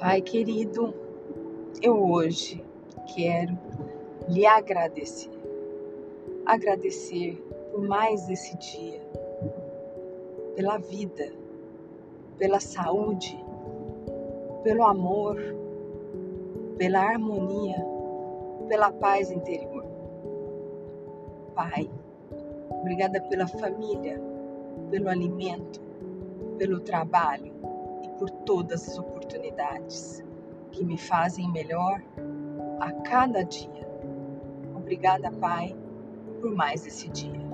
Pai querido, eu hoje quero lhe agradecer. Agradecer por mais esse dia, pela vida, pela saúde, pelo amor, pela harmonia, pela paz interior. Pai, obrigada pela família, pelo alimento, pelo trabalho por todas as oportunidades que me fazem melhor a cada dia. Obrigada, Pai, por mais esse dia.